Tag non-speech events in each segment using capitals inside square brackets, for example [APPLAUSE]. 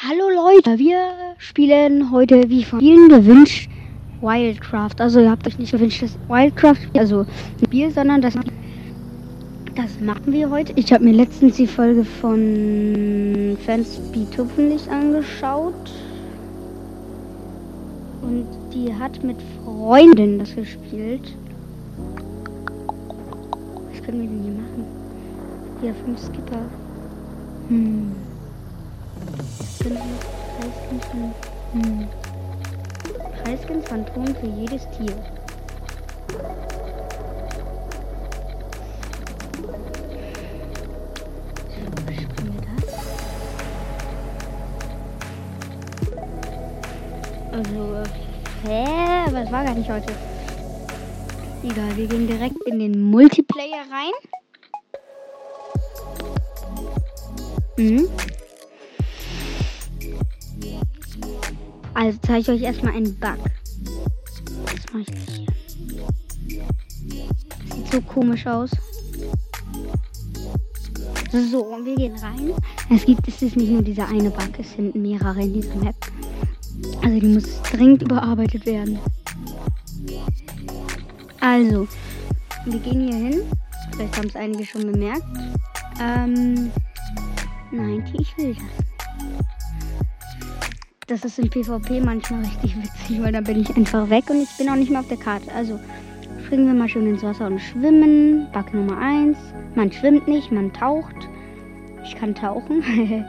Hallo Leute, wir spielen heute wie von vielen gewünscht Wildcraft. Also ihr habt euch nicht gewünscht, dass Wildcraft, also Spiel, sondern das, das machen wir heute. Ich habe mir letztens die Folge von Fanspeed hoffentlich angeschaut. Und die hat mit Freundin das gespielt. Was können wir denn hier machen? Hier fünf Skipper. Hm. Hm. Preisgeld Phantom für jedes Tier. Also, hä? Aber es war gar nicht heute. Egal, wir gehen direkt in den Multiplayer rein. Mhm. Also zeige ich euch erstmal einen Bug. Was mache ich hier? Das sieht so komisch aus. So, und wir gehen rein. Es gibt, es ist nicht nur dieser eine Bug, es sind mehrere in dieser Map. Also die muss dringend überarbeitet werden. Also, wir gehen hier hin. Vielleicht haben es einige schon bemerkt. Ähm, nein, ich will das. Das ist im PvP manchmal richtig witzig, weil da bin ich einfach weg und ich bin auch nicht mehr auf der Karte. Also springen wir mal schön ins Wasser und schwimmen. Bug Nummer 1. Man schwimmt nicht, man taucht. Ich kann tauchen. [LAUGHS]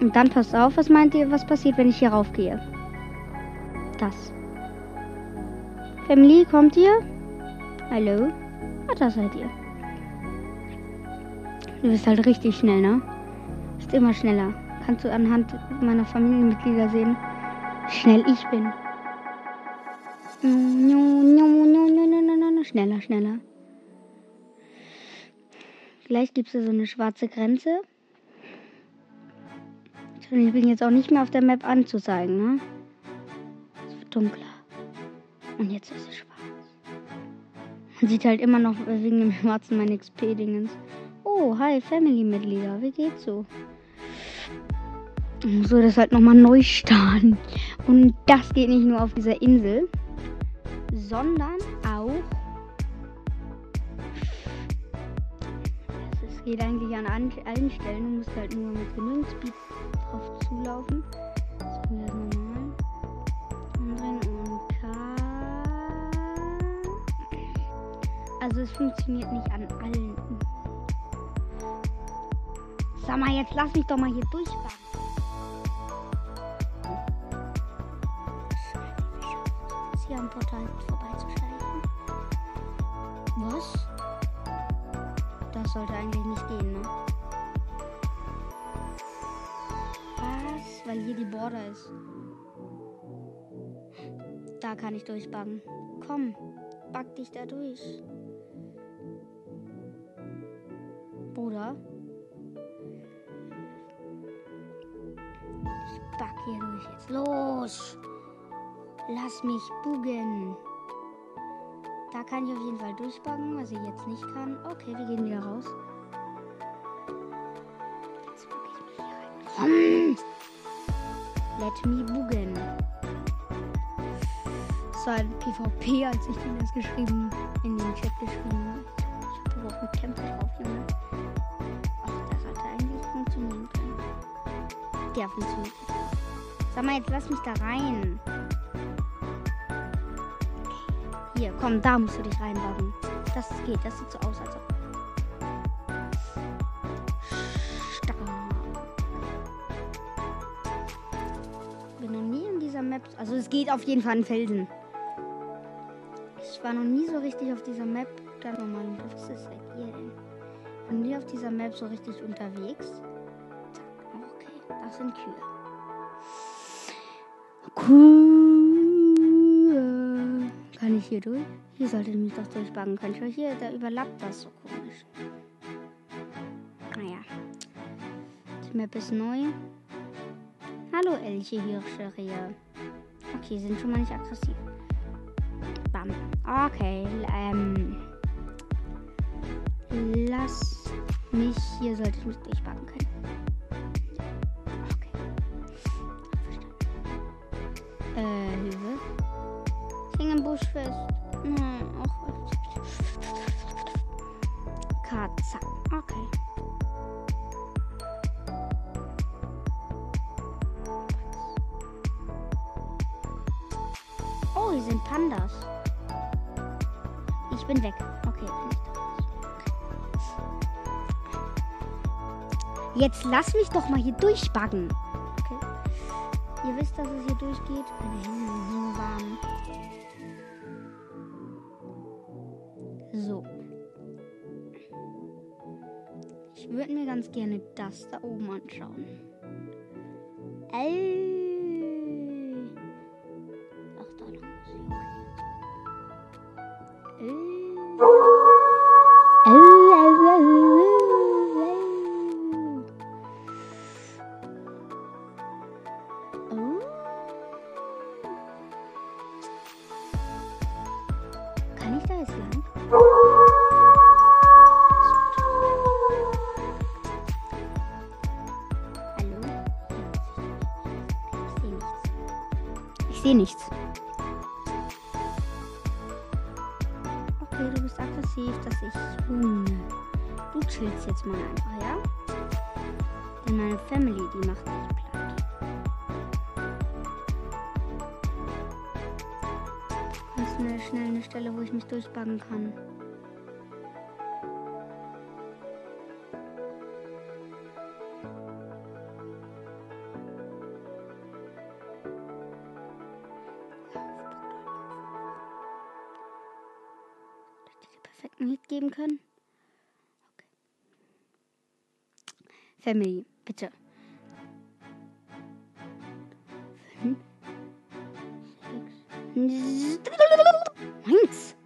und dann passt auf, was meint ihr, was passiert, wenn ich hier raufgehe? Das. Family, kommt ihr? Hallo? Ah, da seid ihr. Du bist halt richtig schnell, ne? Ist immer schneller kannst du anhand meiner Familienmitglieder sehen, schnell ich bin. Schneller, schneller. Gleich gibt es so eine schwarze Grenze. Ich bin jetzt auch nicht mehr auf der Map anzuzeigen, ne? Es wird dunkler. Und jetzt ist es schwarz. Man sieht halt immer noch wegen dem Schwarzen mein XP-Dingens. Oh, hi, Family-Mitglieder. Wie geht's so? So das halt nochmal neu starten. Und das geht nicht nur auf dieser Insel, sondern auch. Es geht eigentlich an allen Stellen. Du musst halt nur mit genügend Speed drauf zulaufen. Das. Also es funktioniert nicht an allen. Sag mal, jetzt lass mich doch mal hier durchfahren. Am Portal vorbeizusteigen. Was? Das sollte eigentlich nicht gehen, ne? Was? Weil hier die Border ist. Da kann ich durchbacken. Komm, back dich da durch. Bruder. Ich back hier durch jetzt. Los! Lass mich bugen. Da kann ich auf jeden Fall durchbacken, was ich jetzt nicht kann. Okay, wir gehen wieder raus. Jetzt bugge ich mich hier rein. Let me bugen. Das war ein PvP, als ich dir das geschrieben, in den Chat geschrieben habe. Ich habe überhaupt mit Kämpfe drauf, Junge. Ach, das sollte eigentlich funktionieren können. Der funktioniert. Sag mal, jetzt lass mich da rein. Hier, komm, da musst du dich reinbauen. Das geht, das sieht so aus, als ob. Bin noch nie in dieser Map. Also es geht auf jeden Fall an Felsen. Ich war noch nie so richtig auf dieser Map. Dann nochmal, was ist denn hier denn? Ich bin nie auf dieser Map so richtig unterwegs. Okay, das sind Kühe. Cool hier durch? Hier sollte ich mich doch durchbacken können. Schau hier, da überlappt das so komisch. Naja. Die Map ist neu. Hallo Elche, Hirsche, Rehe. Okay, sind schon mal nicht aggressiv. Bam. Okay, ähm. Lass mich. Hier sollte ich mich durchbacken können. Fest. Hm, auch. Katze. Okay. Oh, hier sind Pandas. Ich bin weg. Okay. Jetzt lass mich doch mal hier durchbaggen. Okay. Ihr wisst, dass es hier durchgeht. Meine Hände sind so warm. So. Ich würde mir ganz gerne das da oben anschauen. Ey. Ach, da lang muss ich. Okay. Ey. Oh. Kann ich da jetzt lang? Sehe nichts. Okay, du bist aggressiv, dass ich. Hm. Du chillst jetzt mal einfach, ja? Denn meine Family, die macht dich platt. Kannst du mir schnell eine Stelle, wo ich mich durchbaggen kann? Family, bitte. Fünf,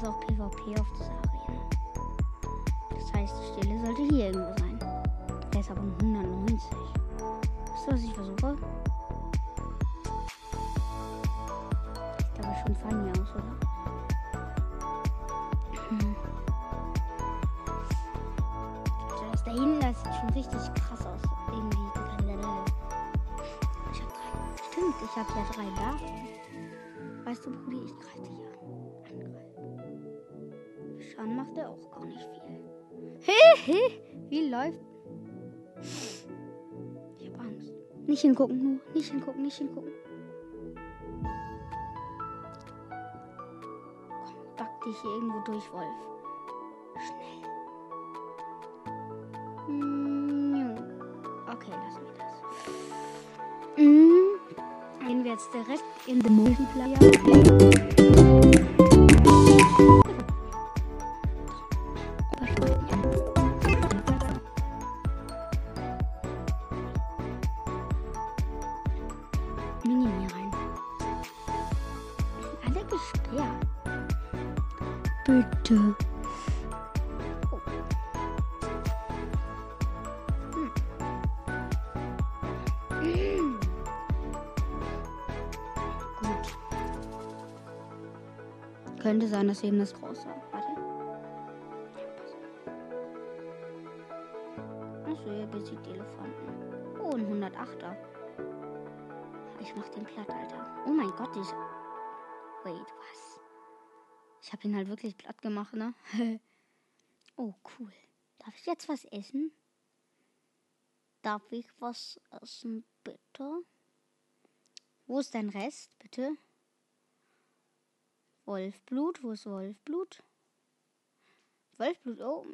Da ist auch PvP auf dieser Arena. Das heißt, die Stelle sollte hier irgendwo sein. Der ist aber nur 190. Weißt du, was ich versuche? Sieht aber schon funny aus, oder? Hm. Das da hinten, das sieht schon richtig krass aus. Irgendwie. Ich hab drei. Stimmt, ich hab ja drei Larven. Weißt du, Brudi, ich greife dich an. Angreifen. Schaden macht er auch gar nicht viel. Hehe, wie läuft? Ich hab Angst. Nicht hingucken, nur. Nicht hingucken, nicht hingucken. Komm, back dich hier irgendwo durch, Wolf. Schnell. Mm, Okay, lassen wir das. Mm, Gehen wir jetzt direkt in den Multiplayer. Könnte sein, dass eben das groß war. Warte. Achso, ihr besiegt Elefanten. Oh, ein 108er. Ich mach den platt, Alter. Oh mein Gott, ich. Wait, was? Ich habe ihn halt wirklich platt gemacht, ne? [LAUGHS] oh, cool. Darf ich jetzt was essen? Darf ich was essen, bitte? Wo ist dein Rest, bitte? Wolfblut, wo ist Wolfblut? Wolfblut, oh,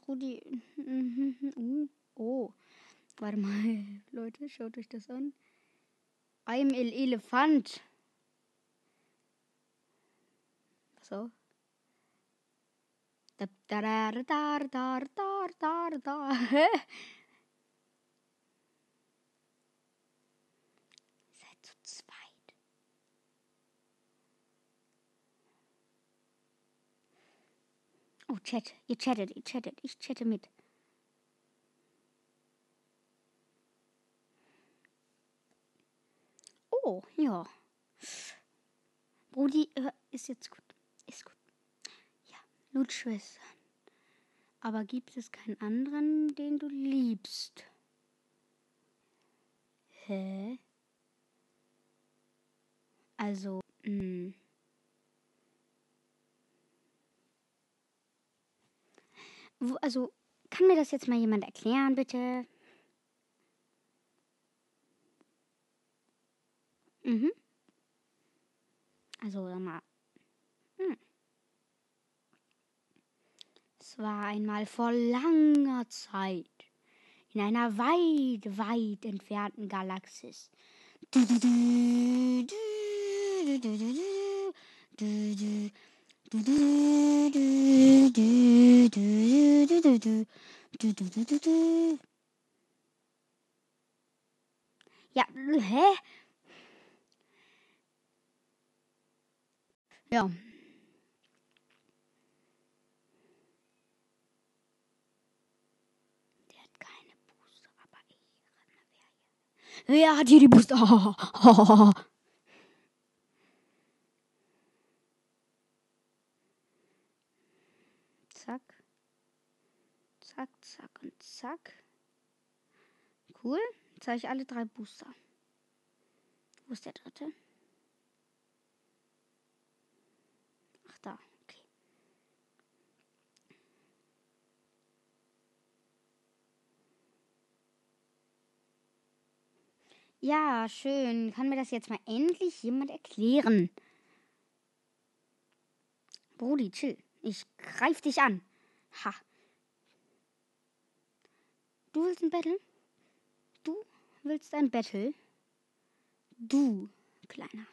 Brudi. [LAUGHS] Uh, oh, warte mal, [LAUGHS] Leute, schaut euch das an. I'm el Elefant. So. Da, da, da, da, da, da, da, da. [LAUGHS] Oh, Chat. Ihr chattet, ihr chattet. Ich chatte mit. Oh, ja. Brudi, äh, ist jetzt gut. Ist gut. Ja, Blutschwestern. Aber gibt es keinen anderen, den du liebst? Hä? Also, mh. Wo, also, kann mir das jetzt mal jemand erklären, bitte? Mhm. Also, sag mal. Hm. Es war einmal vor langer Zeit in einer weit, weit entfernten Galaxis. Ja, hä? Ja. Ich. Wer hat hier die Booster? [LAUGHS] Zack. Zack, zack und zack. Cool. Jetzt habe ich alle drei Booster. Wo ist der dritte? Ach, da. Okay. Ja, schön. Kann mir das jetzt mal endlich jemand erklären? Brudi, chill. Ich greif dich an. Ha. Du willst ein Battle? Du willst ein Battle? Du, Kleiner,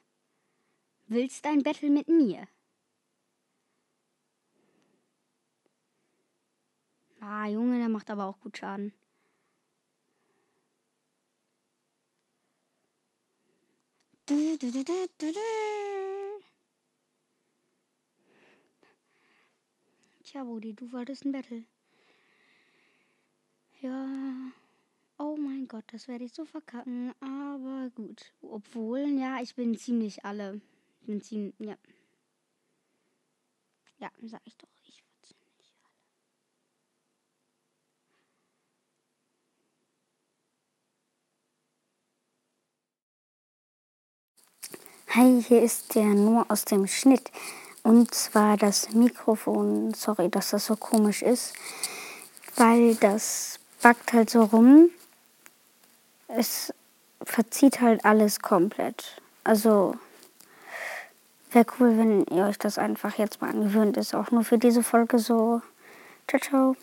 willst ein Battle mit mir? Ah, Junge, der macht aber auch gut Schaden. Du, du, du, du, du, du. Tja, Rudi, du wolltest ein Battle. Ja. Oh mein Gott, das werde ich so verkacken. Aber gut. Obwohl, ja, ich bin ziemlich alle. Ich bin ziemlich, ja. Ja, sag ich doch. Ich war ziemlich alle. Hi, hier ist der nur aus dem Schnitt. Und zwar das Mikrofon. Sorry, dass das so komisch ist. Weil das backt halt so rum. Es verzieht halt alles komplett. Also wäre cool, wenn ihr euch das einfach jetzt mal angewöhnt. Ist auch nur für diese Folge so. Ciao, ciao.